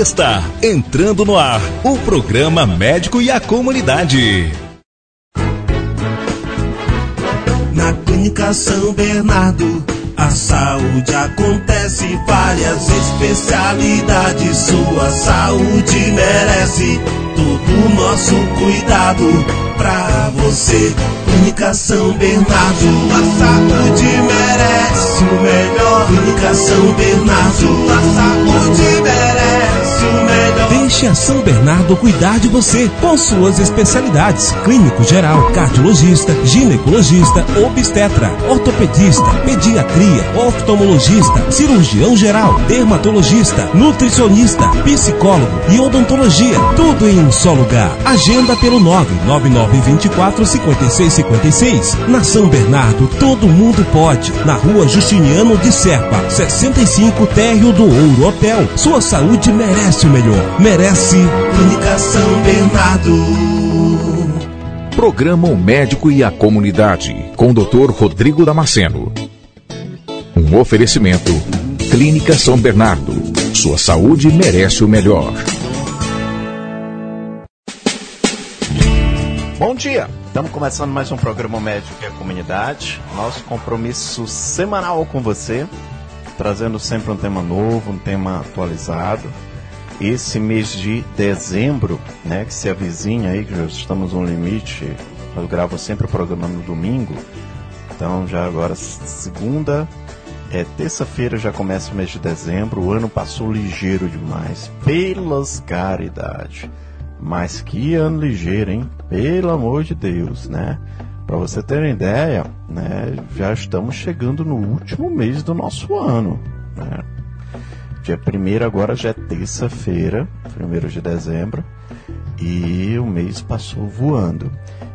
Está entrando no ar o programa Médico e a Comunidade. Na Clínica São Bernardo, a saúde acontece, várias especialidades, sua saúde merece todo o nosso cuidado pra você. Clínica São Bernardo, a saúde merece o melhor. Clínica São Bernardo, a saúde merece o melhor. Deixe a São Bernardo cuidar de você com suas especialidades: clínico geral, cardiologista, ginecologista, obstetra, ortopedista, pediatria, oftalmologista, cirurgião geral, dermatologista, nutricionista, psicólogo e odontologia. Tudo em um só lugar. Agenda pelo 99924 5656. Na São Bernardo, todo mundo pode. Na rua Justiniano de Serpa, 65 Térreo do Ouro Hotel. Sua saúde merece o melhor. Merece Clínica São Bernardo. Programa O Médico e a Comunidade, com o Dr. Rodrigo Damasceno. Um oferecimento. Clínica São Bernardo. Sua saúde merece o melhor. Bom dia! Estamos começando mais um programa Médico e a Comunidade. Nosso compromisso semanal com você, trazendo sempre um tema novo, um tema atualizado. Esse mês de dezembro, né, que se avizinha aí, que já estamos no limite, eu gravo sempre o programa no domingo. Então já agora segunda, é terça-feira já começa o mês de dezembro. O ano passou ligeiro demais, pelas caridades. Mas que ano ligeiro, hein? Pelo amor de Deus, né? Para você ter uma ideia, né, já estamos chegando no último mês do nosso ano. Né? Dia 1 agora já é terça-feira, 1 de dezembro, e o mês passou voando.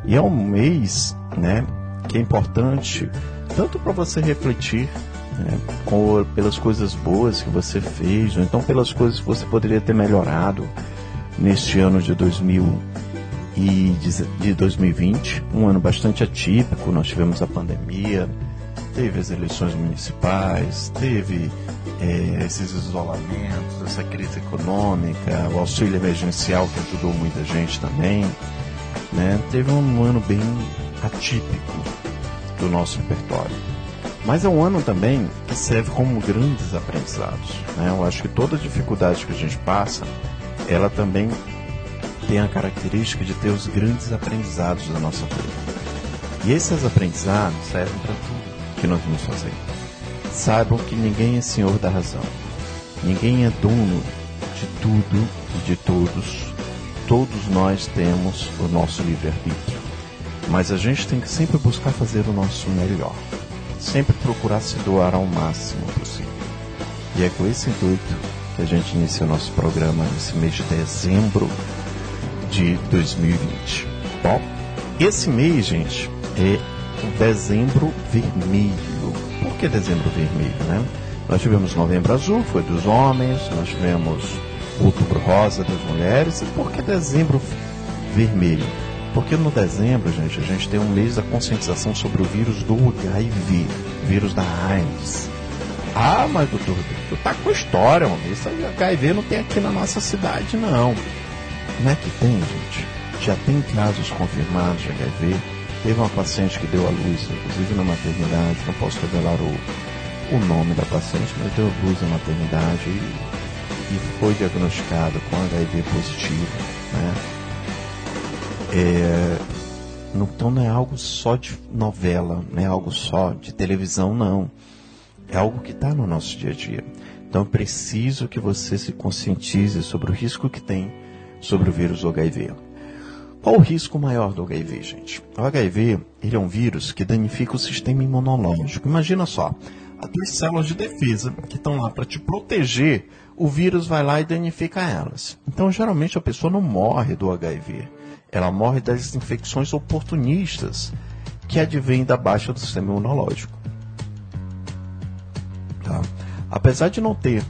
E é um mês né, que é importante tanto para você refletir né, com, pelas coisas boas que você fez, ou então pelas coisas que você poderia ter melhorado neste ano de 2000 e de 2020, um ano bastante atípico. Nós tivemos a pandemia, teve as eleições municipais, teve é, esses isolamentos, essa crise econômica, o auxílio emergencial que ajudou muita gente também. Né? Teve um ano bem atípico do nosso repertório. Mas é um ano também que serve como grandes aprendizados. Né? Eu acho que toda dificuldade que a gente passa, ela também tem a característica de ter os grandes aprendizados da nossa vida. E esses aprendizados servem para tudo que nós vamos fazer. Saibam que ninguém é senhor da razão. Ninguém é dono de tudo e de todos. Todos nós temos o nosso livre-arbítrio. Mas a gente tem que sempre buscar fazer o nosso melhor. Sempre procurar se doar ao máximo possível. E é com esse intuito que a gente inicia o nosso programa nesse mês de dezembro de 2020. Bom, esse mês, gente, é o dezembro vermelho. Por que dezembro vermelho, né? Nós tivemos novembro azul, foi dos homens, nós tivemos outubro rosa das mulheres. E por que dezembro vermelho? Porque no dezembro, gente, a gente tem um mês da conscientização sobre o vírus do HIV, vírus da AIDS. Ah, mas doutor, tu tá com história, mano. Isso HIV não tem aqui na nossa cidade, não. Não é que tem, gente. Já tem casos confirmados de HIV. Teve uma paciente que deu à luz, inclusive na maternidade, não posso revelar o, o nome da paciente, mas deu à luz na maternidade e, e foi diagnosticada com HIV positivo. Né? É, então não é algo só de novela, não é algo só de televisão, não. É algo que está no nosso dia a dia. Então é preciso que você se conscientize sobre o risco que tem sobre o vírus HIV. Qual o risco maior do HIV, gente? O HIV ele é um vírus que danifica o sistema imunológico. Imagina só, as células de defesa que estão lá para te proteger, o vírus vai lá e danifica elas. Então, geralmente, a pessoa não morre do HIV. Ela morre das infecções oportunistas que advêm da baixa do sistema imunológico. Tá? Apesar de não ter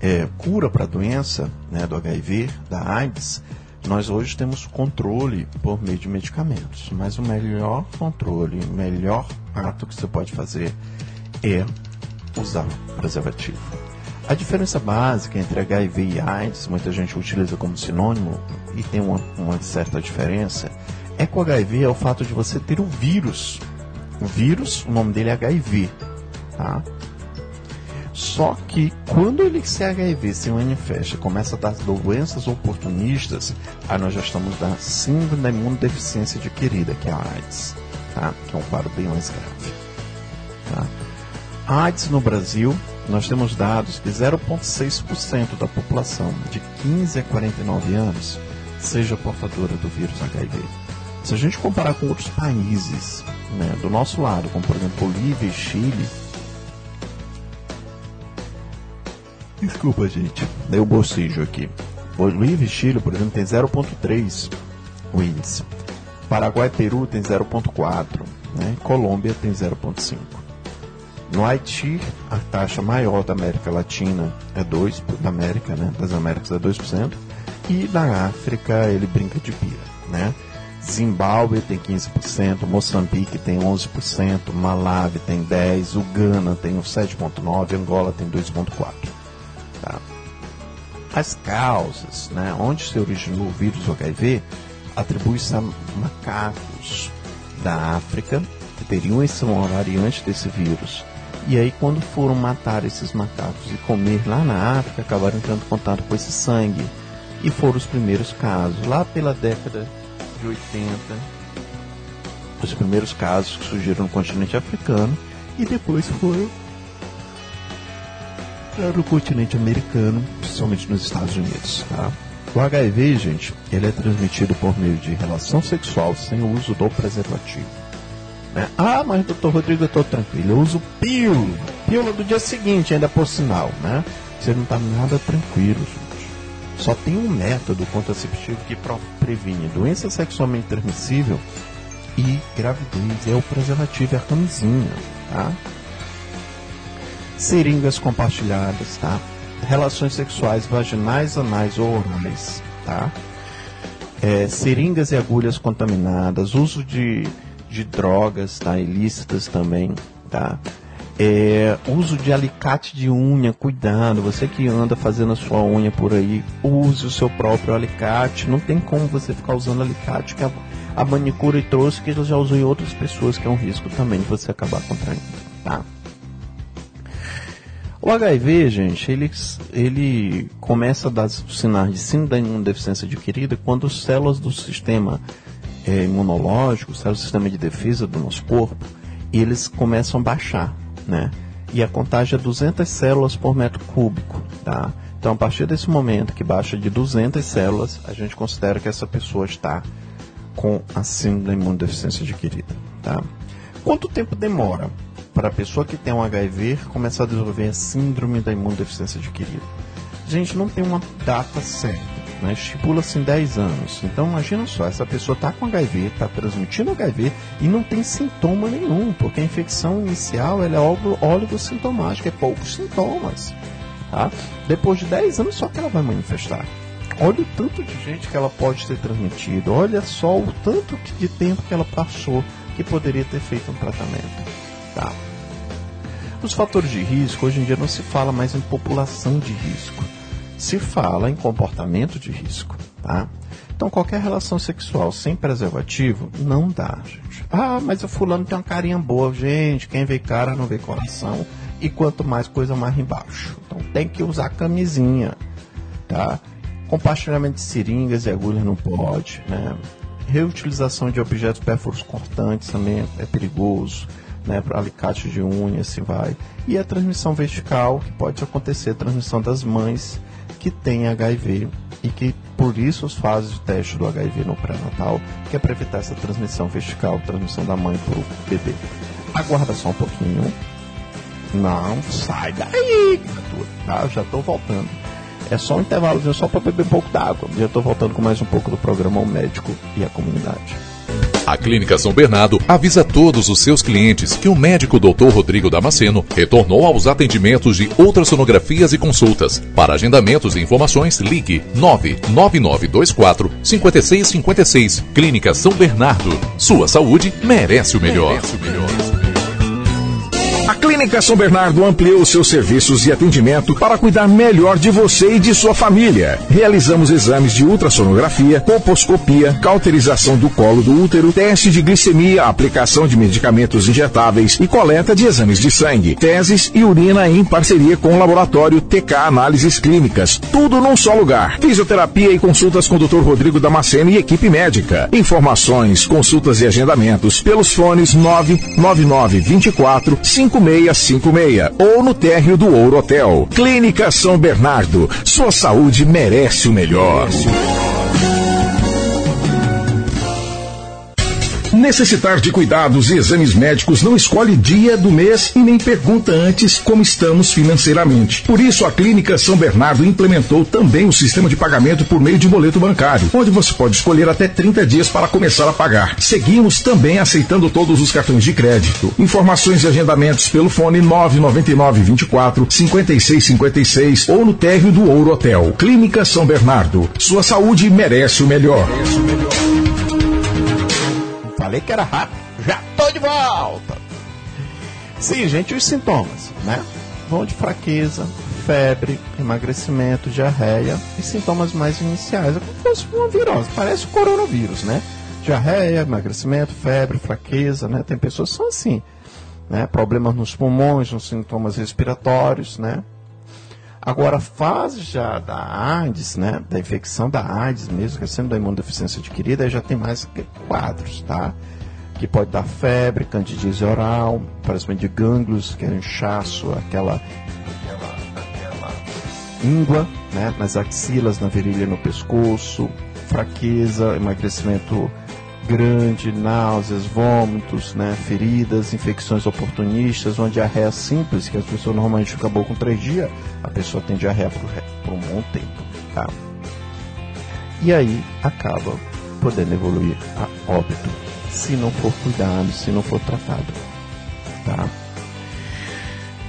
é, cura para a doença né, do HIV, da AIDS, nós hoje temos controle por meio de medicamentos. Mas o melhor controle, o melhor ato que você pode fazer é usar preservativo. A diferença básica entre HIV e AIDS, muita gente utiliza como sinônimo e tem uma, uma certa diferença, é que o HIV é o fato de você ter o vírus. O vírus, o nome dele é HIV. Tá? Só que quando ele se HIV se manifesta começa a dar doenças oportunistas, aí nós já estamos na síndrome da imunodeficiência adquirida, que é a AIDS, tá? que é um quadro bem mais grave. Tá? A AIDS no Brasil, nós temos dados que 0,6% da população de 15 a 49 anos seja portadora do vírus HIV. Se a gente comparar com outros países né, do nosso lado, como por exemplo Bolívia e Chile, Desculpa, gente. Deu bocejo aqui. Bolívia e Chile, por exemplo, tem 0,3 o índice. Paraguai e Peru tem 0,4. Né? Colômbia tem 0,5. No Haiti, a taxa maior da América Latina é 2%, da América, né? das Américas é 2%. E na África ele brinca de pira. Né? Zimbábue tem 15%, Moçambique tem 11%, Malawi tem 10%, Uganda tem 7,9%, Angola tem 2,4%. As causas, né, onde se originou o vírus HIV, atribui-se a macacos da África que teriam essa variante desse vírus. E aí, quando foram matar esses macacos e comer lá na África, acabaram entrando em contato com esse sangue. E foram os primeiros casos, lá pela década de 80, os primeiros casos que surgiram no continente africano e depois foram no continente americano, principalmente nos Estados Unidos. Tá? O HIV, gente, ele é transmitido por meio de relação sexual sem o uso do preservativo. Né? Ah, mas doutor Rodrigo, eu estou tranquilo, eu uso pílula, pílula do dia seguinte, ainda por sinal, né? Você não está nada tranquilo, gente. Só tem um método contraceptivo que previne doença sexualmente transmissível e gravidez, é o preservativo, é a camisinha, tá? Seringas compartilhadas, tá? Relações sexuais vaginais, anais ou orais, tá? É, seringas e agulhas contaminadas, uso de, de drogas, tá? Ilícitas também, tá? É, uso de alicate de unha, cuidado, você que anda fazendo a sua unha por aí, use o seu próprio alicate, não tem como você ficar usando alicate que a, a manicure trouxe que já usou em outras pessoas, que é um risco também de você acabar contraindo, tá? O HIV, gente, ele, ele começa a dar sinais de síndrome da imunodeficiência adquirida quando as células do sistema é, imunológico, células do sistema de defesa do nosso corpo, eles começam a baixar, né? E a contagem é 200 células por metro cúbico, tá? Então, a partir desse momento que baixa de 200 células, a gente considera que essa pessoa está com a síndrome da imunodeficiência adquirida, tá? Quanto tempo demora para a pessoa que tem um HIV começar a desenvolver a síndrome da imunodeficiência adquirida. Gente, não tem uma data certa. Né? Estipula-se em 10 anos. Então imagina só, essa pessoa está com HIV, está transmitindo HIV e não tem sintoma nenhum, porque a infecção inicial ela é oligossintomática, é poucos sintomas. Tá? Depois de 10 anos só que ela vai manifestar. Olha o tanto de gente que ela pode ter transmitido, olha só o tanto de tempo que ela passou que poderia ter feito um tratamento. Tá? Os fatores de risco, hoje em dia não se fala mais em população de risco, se fala em comportamento de risco. Tá? Então, qualquer relação sexual sem preservativo não dá, gente. Ah, mas o fulano tem uma carinha boa. Gente, quem vê cara não vê coração. E quanto mais coisa, mais embaixo. Então, tem que usar camisinha, tá? Compartilhamento de seringas e agulhas não pode, né? Reutilização de objetos pérfuros cortantes também é perigoso né, para alicate de unha, assim vai. E a transmissão vertical, que pode acontecer, a transmissão das mães que têm HIV e que por isso as fases de teste do HIV no pré-natal, que é para evitar essa transmissão vertical, transmissão da mãe para o bebê. Aguarda só um pouquinho. Não, sai daí, criatura. Tá? Já estou voltando. É só um intervalo, só para beber um pouco d'água. Já estou voltando com mais um pouco do programa O Médico e a Comunidade. A Clínica São Bernardo avisa todos os seus clientes que o médico Dr. Rodrigo Damasceno retornou aos atendimentos de ultrassonografias e consultas. Para agendamentos e informações, ligue 99924 5656. Clínica São Bernardo. Sua saúde merece o melhor. Merece o melhor. A Clínica São Bernardo ampliou seus serviços e atendimento para cuidar melhor de você e de sua família. Realizamos exames de ultrassonografia, colposcopia, cauterização do colo do útero, teste de glicemia, aplicação de medicamentos injetáveis e coleta de exames de sangue, teses e urina em parceria com o laboratório TK Análises Clínicas. Tudo num só lugar. Fisioterapia e consultas com o Dr. Rodrigo Damasceno e equipe médica. Informações, consultas e agendamentos pelos fones 999 24 5656 ou no térreo do Ouro Hotel. Clínica São Bernardo. Sua saúde merece o melhor. Necessitar de cuidados e exames médicos não escolhe dia do mês e nem pergunta antes como estamos financeiramente. Por isso, a Clínica São Bernardo implementou também o sistema de pagamento por meio de boleto bancário, onde você pode escolher até 30 dias para começar a pagar. Seguimos também aceitando todos os cartões de crédito. Informações e agendamentos pelo fone 999 24 56 56 ou no térreo do Ouro Hotel. Clínica São Bernardo. Sua saúde merece o melhor. Merece o melhor. Falei que era rápido. Já tô de volta. Sim, gente, os sintomas, né? Vão de fraqueza, febre, emagrecimento, diarreia e sintomas mais iniciais. É como se fosse uma virose, parece o coronavírus, né? Diarreia, emagrecimento, febre, fraqueza, né? Tem pessoas que são assim, né? Problemas nos pulmões, nos sintomas respiratórios, né? Agora, a fase já da AIDS, né, da infecção da AIDS mesmo, que é sendo da imunodeficiência adquirida, já tem mais quadros, tá? Que pode dar febre, candidíase oral, aparecimento de gânglios, que é inchaço, aquela, aquela, aquela íngua, né, nas axilas, na virilha, no pescoço, fraqueza, emagrecimento grande, náuseas, vômitos, né, feridas, infecções oportunistas, uma diarreia simples, que as pessoas normalmente ficam boa com três dias, a pessoa tem diarreia por, por um bom tempo. Tá? E aí acaba podendo evoluir a óbito, se não for cuidado, se não for tratado. Tá?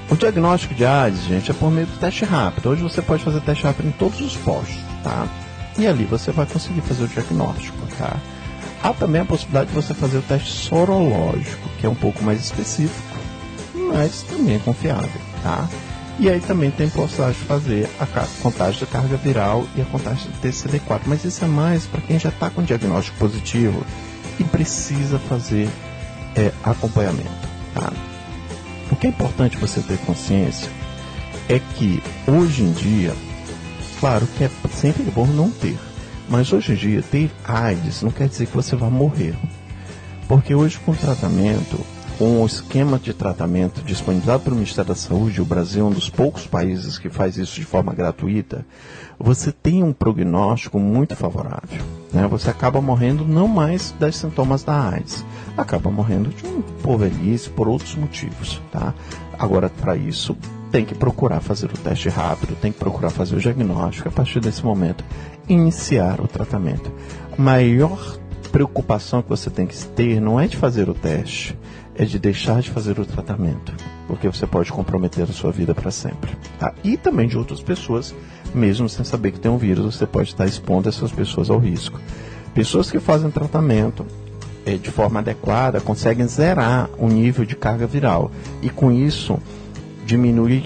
O diagnóstico de AIDS, gente, é por meio do teste rápido. Hoje você pode fazer teste rápido em todos os postos, tá? E ali você vai conseguir fazer o diagnóstico, tá? Há também a possibilidade de você fazer o teste sorológico, que é um pouco mais específico, mas também é confiável, tá? E aí também tem possibilidade de fazer a contagem da carga viral e a contagem do TCD4, mas isso é mais para quem já está com diagnóstico positivo e precisa fazer é, acompanhamento, tá? O que é importante você ter consciência é que hoje em dia, claro que é sempre bom não ter, mas hoje em dia, ter AIDS não quer dizer que você vai morrer. Porque hoje, com tratamento, com o esquema de tratamento disponibilizado pelo Ministério da Saúde, o Brasil é um dos poucos países que faz isso de forma gratuita, você tem um prognóstico muito favorável. Né? Você acaba morrendo não mais das sintomas da AIDS, acaba morrendo de um por velhice, por outros motivos. Tá? Agora, para isso, tem que procurar fazer o teste rápido, tem que procurar fazer o diagnóstico, a partir desse momento, iniciar o tratamento. A maior preocupação que você tem que ter não é de fazer o teste, é de deixar de fazer o tratamento, porque você pode comprometer a sua vida para sempre. Tá? E também de outras pessoas, mesmo sem saber que tem um vírus, você pode estar expondo essas pessoas ao risco. Pessoas que fazem tratamento é, de forma adequada conseguem zerar o nível de carga viral e com isso diminui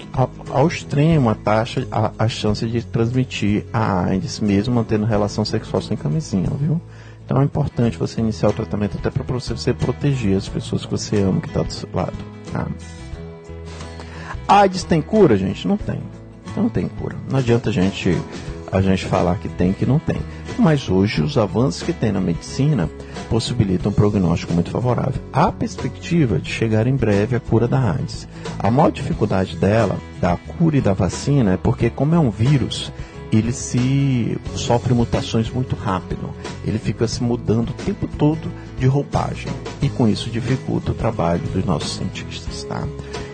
ao, extremo a taxa, a, a, chance de transmitir a AIDS, mesmo mantendo relação sexual sem camisinha, viu? Então é importante você iniciar o tratamento até para você, proteger as pessoas que você ama que está do seu lado. Tá? AIDS tem cura, gente? Não tem. Não tem cura. Não adianta a gente, a gente falar que tem que não tem. Mas hoje os avanços que tem na medicina possibilita um prognóstico muito favorável. Há perspectiva de chegar em breve a cura da AIDS. A maior dificuldade dela, da cura e da vacina, é porque, como é um vírus, ele se sofre mutações muito rápido. Ele fica se mudando o tempo todo de roupagem. E com isso dificulta o trabalho dos nossos cientistas, tá?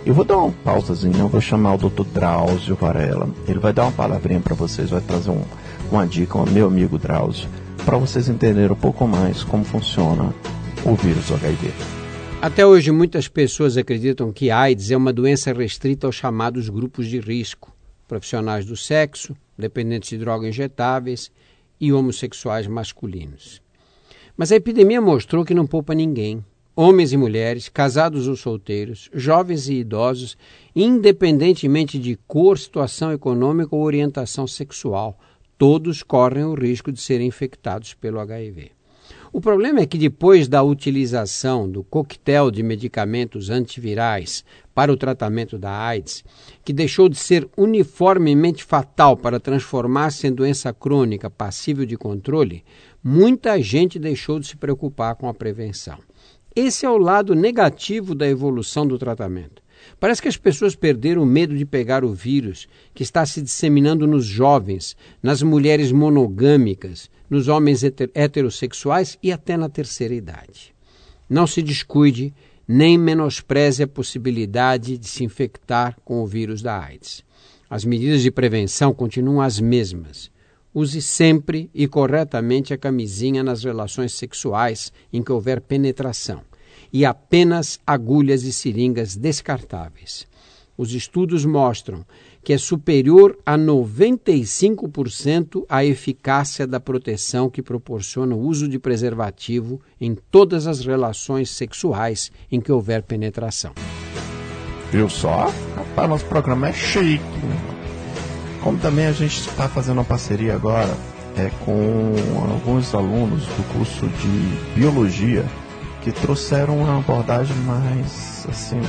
Eu vou dar uma pausazinha, eu vou chamar o Dr. Drauzio Varela. Ele vai dar uma palavrinha para vocês, vai trazer um, uma dica ao meu amigo Drauzio para vocês entenderem um pouco mais como funciona o vírus HIV. Até hoje, muitas pessoas acreditam que AIDS é uma doença restrita aos chamados grupos de risco, profissionais do sexo, dependentes de drogas injetáveis e homossexuais masculinos. Mas a epidemia mostrou que não poupa ninguém. homens e mulheres, casados ou solteiros, jovens e idosos, independentemente de cor, situação econômica ou orientação sexual, todos correm o risco de serem infectados pelo HIV. O problema é que depois da utilização do coquetel de medicamentos antivirais para o tratamento da AIDS, que deixou de ser uniformemente fatal para transformar-se em doença crônica passível de controle, muita gente deixou de se preocupar com a prevenção. Esse é o lado negativo da evolução do tratamento. Parece que as pessoas perderam o medo de pegar o vírus que está se disseminando nos jovens, nas mulheres monogâmicas, nos homens heterossexuais e até na terceira idade. Não se descuide nem menospreze a possibilidade de se infectar com o vírus da AIDS. As medidas de prevenção continuam as mesmas. Use sempre e corretamente a camisinha nas relações sexuais em que houver penetração e apenas agulhas e seringas descartáveis. Os estudos mostram que é superior a 95% a eficácia da proteção que proporciona o uso de preservativo em todas as relações sexuais em que houver penetração. Viu só? Rapaz, nosso programa é chique. Como também a gente está fazendo uma parceria agora é, com alguns alunos do curso de biologia que trouxeram uma abordagem mais assim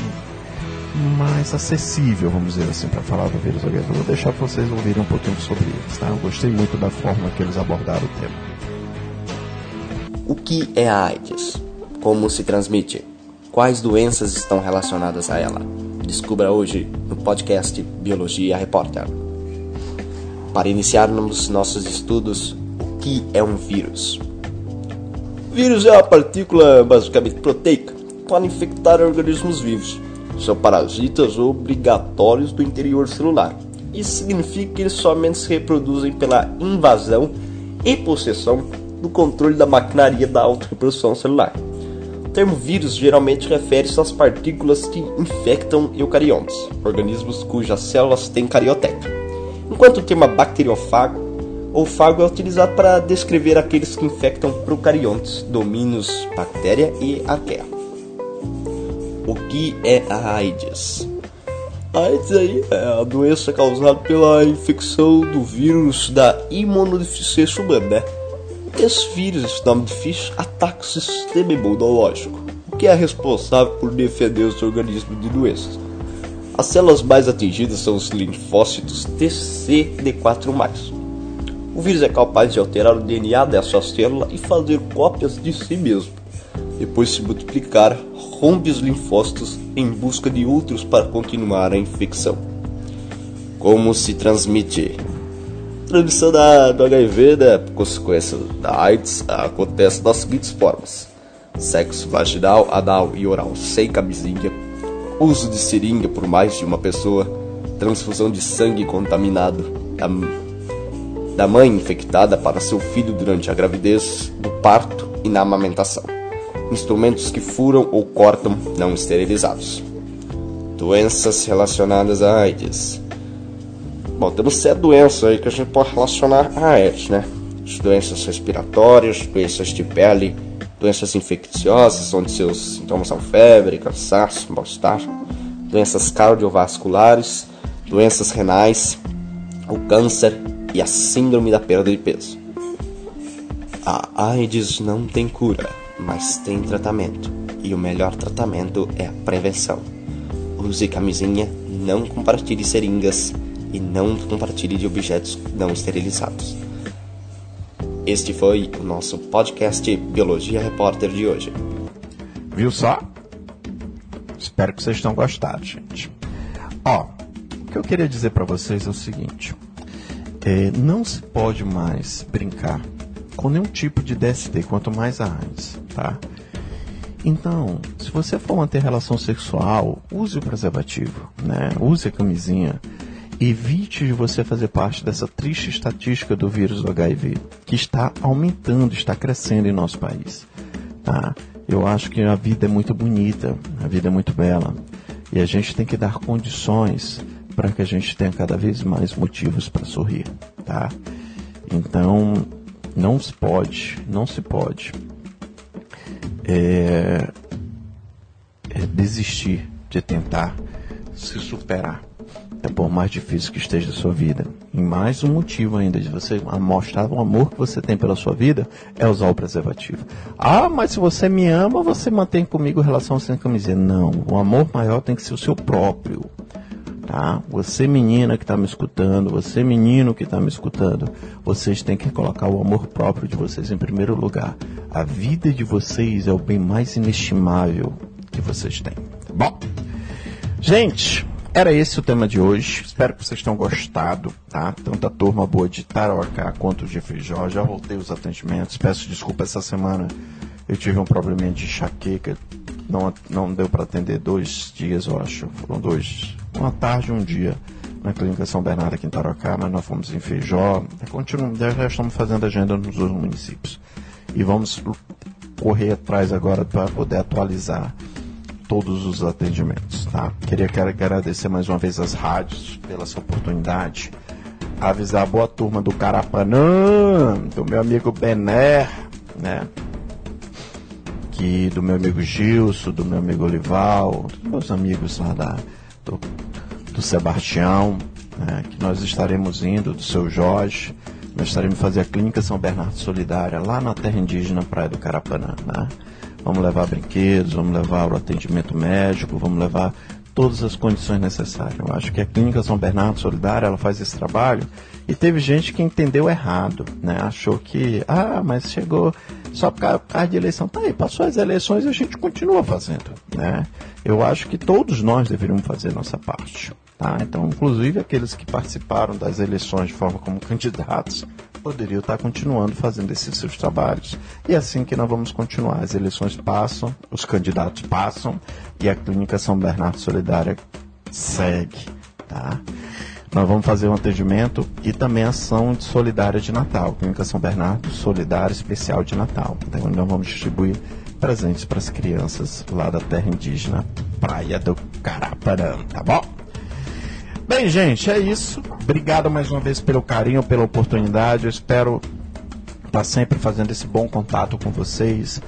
mais acessível, vamos dizer assim, para falar do vírus HIV. Vou deixar vocês ouvirem um pouquinho sobre eles, tá? Eu gostei muito da forma que eles abordaram o tema. O que é a AIDS? Como se transmite? Quais doenças estão relacionadas a ela? Descubra hoje no podcast Biologia Repórter. Para iniciarmos nossos estudos, o que é um vírus? Vírus é uma partícula basicamente proteica pode infectar organismos vivos. São parasitas obrigatórios do interior celular. Isso significa que eles somente se reproduzem pela invasão e possessão do controle da maquinaria da autorreprodução celular. O termo vírus geralmente refere-se às partículas que infectam eucariontes, organismos cujas células têm carioteca enquanto o termo bacteriófago ou fago é utilizado para descrever aqueles que infectam procariontes, domínios bactéria e arqueia. O que é a AIDS? A AIDS aí é a doença causada pela infecção do vírus da imunodeficiência humana, né? Esse vírus, esse nome difícil, ataca o sistema imunológico, o que é responsável por defender os organismos de doenças. As células mais atingidas são os linfócitos TCD4+. O vírus é capaz de alterar o DNA dessa célula e fazer cópias de si mesmo. Depois de se multiplicar, rompe os linfócitos em busca de outros para continuar a infecção. Como se transmite? A transmissão da, do HIV, né, por consequência da AIDS, acontece das seguintes formas: sexo vaginal, anal e oral sem camisinha, uso de seringa por mais de uma pessoa, transfusão de sangue contaminado da, mãe infectada para seu filho durante a gravidez, do parto e na amamentação, instrumentos que furam ou cortam não esterilizados. Doenças relacionadas à AIDS. Bom, temos sete doenças aí que a gente pode relacionar à AIDS, né? As doenças respiratórias, doenças de pele, doenças infecciosas, onde seus sintomas são febre, cansaço, mal-estar, doenças cardiovasculares, doenças renais, o câncer e a síndrome da perda de peso. A AIDS não tem cura, mas tem tratamento, e o melhor tratamento é a prevenção. Use camisinha, não compartilhe seringas e não compartilhe de objetos não esterilizados. Este foi o nosso podcast Biologia Repórter de hoje. Viu só? Espero que vocês tenham gostado, gente. Ó, o que eu queria dizer para vocês é o seguinte: é, não se pode mais brincar com nenhum tipo de DST, quanto mais a AIDS, tá? Então, se você for manter relação sexual, use o preservativo, né? Use a camisinha evite de você fazer parte dessa triste estatística do vírus do HIV, que está aumentando, está crescendo em nosso país. Tá? Eu acho que a vida é muito bonita, a vida é muito bela, e a gente tem que dar condições para que a gente tenha cada vez mais motivos para sorrir, tá? Então, não se pode, não se pode é, é, desistir de tentar se superar. É por mais difícil que esteja a sua vida. E mais um motivo ainda de você mostrar o amor que você tem pela sua vida é usar o preservativo. Ah, mas se você me ama, você mantém comigo relação sem camisinha. Não, o amor maior tem que ser o seu próprio. Tá? Você menina que está me escutando, você menino que está me escutando, vocês têm que colocar o amor próprio de vocês em primeiro lugar. A vida de vocês é o bem mais inestimável que vocês têm. Tá bom? Gente, era esse o tema de hoje. Espero que vocês tenham gostado, tá? Tanto a turma boa de Tarauacá quanto de Feijó. Já voltei os atendimentos. Peço desculpa essa semana. Eu tive um probleminha de enxaqueca. Não, não deu para atender dois dias, eu acho. Foram dois. Uma tarde e um dia na Clínica São Bernardo aqui em Tarauacá, mas nós fomos em Feijó. Continuamos, já, estamos fazendo agenda nos dois municípios. E vamos correr atrás agora para poder atualizar todos os atendimentos, tá? Queria agradecer mais uma vez as rádios pela essa oportunidade. Avisar a boa turma do Carapanã, do meu amigo Bené, né? Que, do meu amigo Gilson, do meu amigo Olival, dos meus amigos lá da, do, do Sebastião, né? que nós estaremos indo, do seu Jorge, nós estaremos fazer a Clínica São Bernardo Solidária lá na terra indígena Praia do Carapanã, né? Vamos levar brinquedos, vamos levar o atendimento médico, vamos levar todas as condições necessárias. Eu acho que a Clínica São Bernardo Solidária ela faz esse trabalho e teve gente que entendeu errado, né? Achou que, ah, mas chegou só por causa, de eleição. Tá aí, passou as eleições e a gente continua fazendo, né? Eu acho que todos nós deveríamos fazer nossa parte. Tá? Então, inclusive aqueles que participaram das eleições de forma como candidatos poderiam estar continuando fazendo esses seus trabalhos. E é assim que nós vamos continuar. As eleições passam, os candidatos passam e a Clínica São Bernardo Solidária segue. Tá? Nós vamos fazer um atendimento e também ação de solidária de Natal. Clínica São Bernardo Solidária Especial de Natal. Então, nós vamos distribuir presentes para as crianças lá da terra indígena Praia do Caraparã, tá bom? Bem, gente, é isso. Obrigado mais uma vez pelo carinho, pela oportunidade. Eu espero estar sempre fazendo esse bom contato com vocês.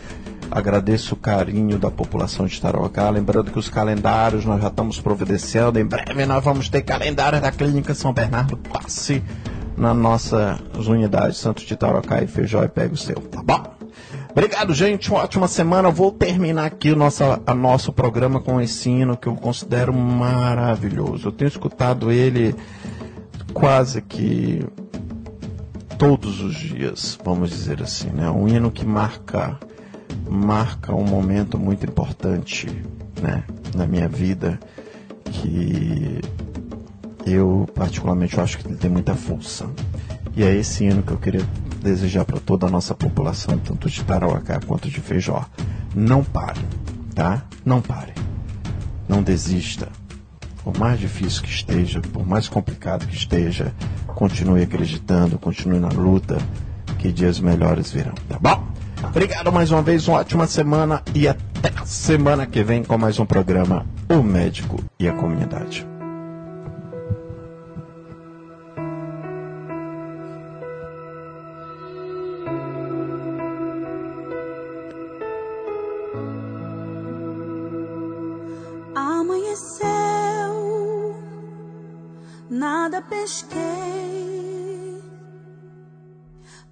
Agradeço o carinho da população de Tarauacá. Lembrando que os calendários nós já estamos providenciando. Em breve nós vamos ter calendário da Clínica São Bernardo. Passe na nossas unidades Santos de Tarauacá e Feijó e pega o seu, tá bom? Obrigado, gente. Uma ótima semana. Eu vou terminar aqui o nosso, a nosso programa com esse hino que eu considero maravilhoso. Eu tenho escutado ele quase que todos os dias, vamos dizer assim, né? Um hino que marca marca um momento muito importante, né, na minha vida que eu particularmente eu acho que ele tem muita força. E é esse hino que eu queria desejar para toda a nossa população, tanto de Tarauacá quanto de Feijó. Não pare, tá? Não pare. Não desista. Por mais difícil que esteja, por mais complicado que esteja, continue acreditando, continue na luta, que dias melhores virão, tá bom? Obrigado mais uma vez, uma ótima semana e até semana que vem com mais um programa O Médico e a Comunidade.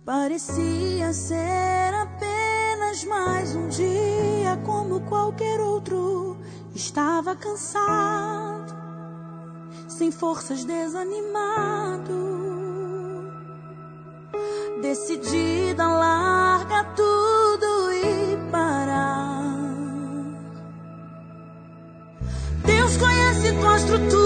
Parecia ser apenas mais um dia como qualquer outro. Estava cansado, sem forças, desanimado. Decidida a largar tudo e parar. Deus conhece tua estrutura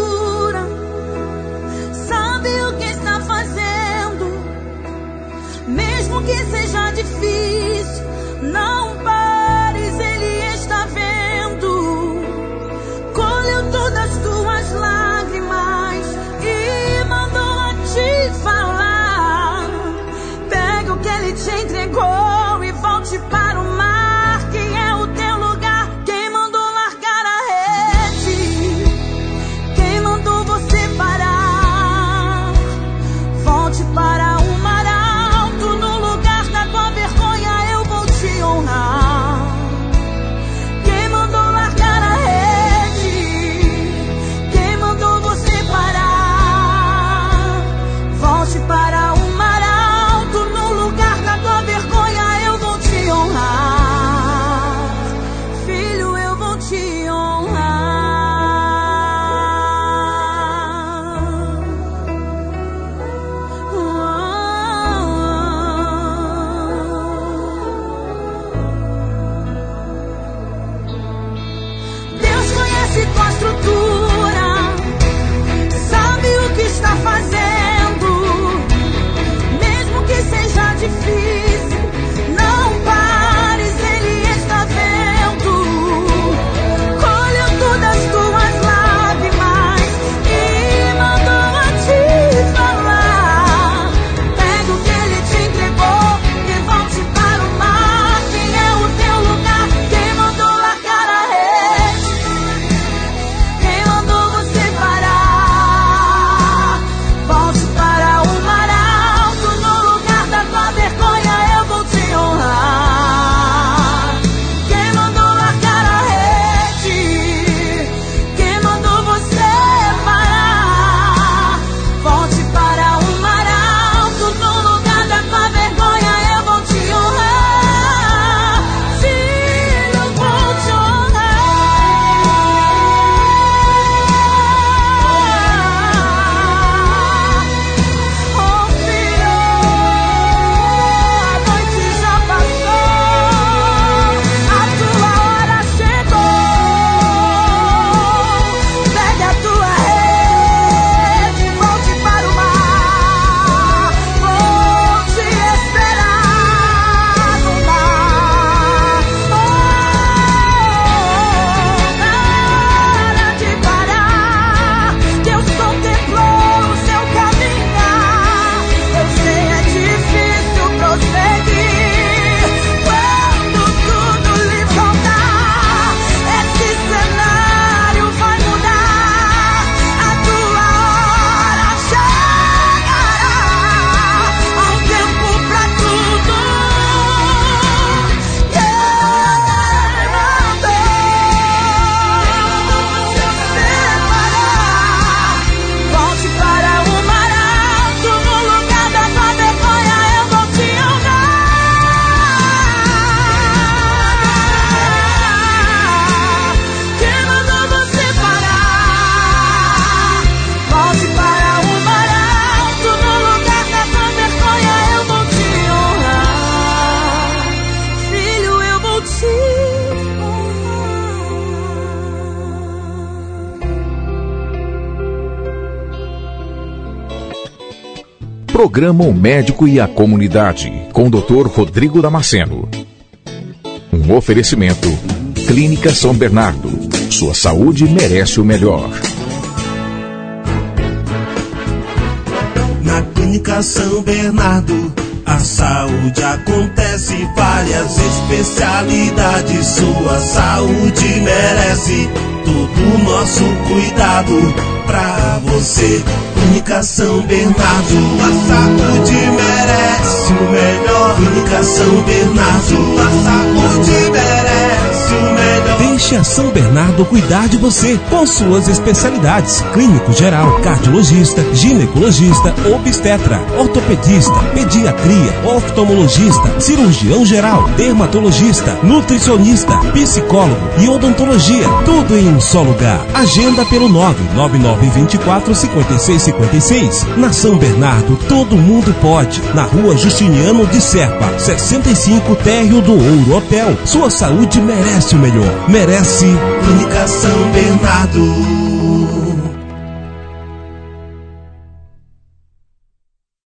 Programa O Médico e a Comunidade, com o Dr. Rodrigo Damasceno. Um oferecimento. Clínica São Bernardo. Sua saúde merece o melhor. Na Clínica São Bernardo, a saúde acontece, várias especialidades. Sua saúde merece todo o nosso cuidado pra você. Clínica São Bernardo, a saúde merece o melhor. Clínica São Bernardo, a saúde merece o melhor. Deixe a São Bernardo cuidar de você com suas especialidades: clínico geral, cardiologista, ginecologista, obstetra, ortopedista, pediatria, oftalmologista, cirurgião geral, dermatologista, nutricionista, psicólogo e odontologia. Tudo em um só lugar. Agenda pelo 99924 5656. Na São Bernardo, todo mundo pode. Na rua Justiniano de Serpa, 65 Térreo do Ouro Hotel. Sua saúde merece o melhor. Merece São Bernardo.